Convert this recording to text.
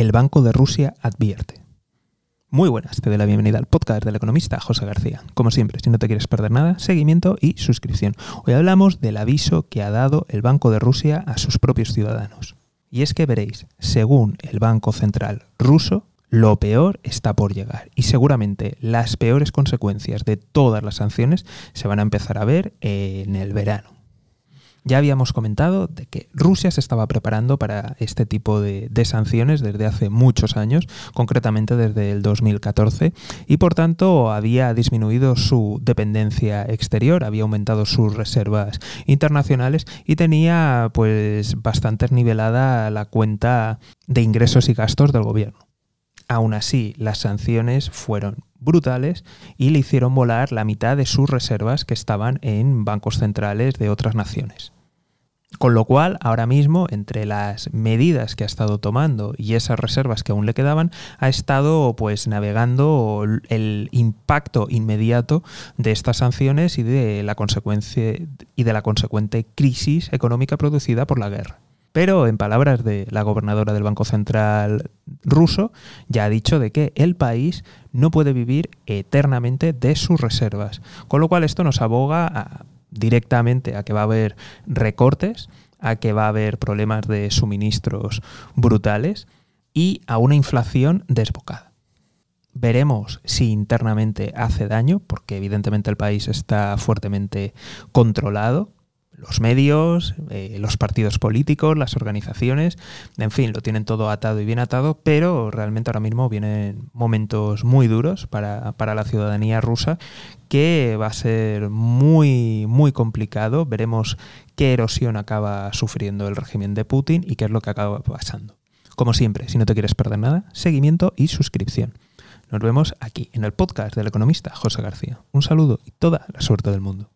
El Banco de Rusia advierte. Muy buenas, te doy la bienvenida al podcast del economista José García. Como siempre, si no te quieres perder nada, seguimiento y suscripción. Hoy hablamos del aviso que ha dado el Banco de Rusia a sus propios ciudadanos. Y es que veréis, según el Banco Central ruso, lo peor está por llegar y seguramente las peores consecuencias de todas las sanciones se van a empezar a ver en el verano. Ya habíamos comentado de que Rusia se estaba preparando para este tipo de, sanciones desde hace muchos años, concretamente desde el 2014, y por tanto había disminuido su dependencia exterior, había aumentado sus reservas internacionales y tenía pues bastante nivelada la cuenta de ingresos y gastos del gobierno. Aún así, las sanciones fueron brutales y le hicieron volar la mitad de sus reservas que estaban en bancos centrales de otras naciones. Con lo cual, ahora mismo, entre las medidas que ha estado tomando y esas reservas que aún le quedaban, ha estado pues navegando el impacto inmediato de estas sanciones y de la consecuencia y de la consecuente crisis económica producida por la guerra. Pero en palabras de la gobernadora del Banco Central ruso, ya ha dicho de que el país no puede vivir eternamente de sus reservas. Con lo cual esto nos aboga directamente a que va a haber recortes, a que va a haber problemas de suministros brutales y a una inflación desbocada. Veremos si internamente hace daño, porque evidentemente el país está fuertemente controlado los medios, eh, los partidos políticos, las organizaciones, en fin, lo tienen todo atado y bien atado, pero realmente ahora mismo vienen momentos muy duros para, para la ciudadanía rusa que va a ser muy, muy complicado. Veremos qué erosión acaba sufriendo el régimen de Putin y qué es lo que acaba pasando. Como siempre, si no te quieres perder nada, seguimiento y suscripción. Nos vemos aquí en el podcast del economista José García. Un saludo y toda la suerte del mundo.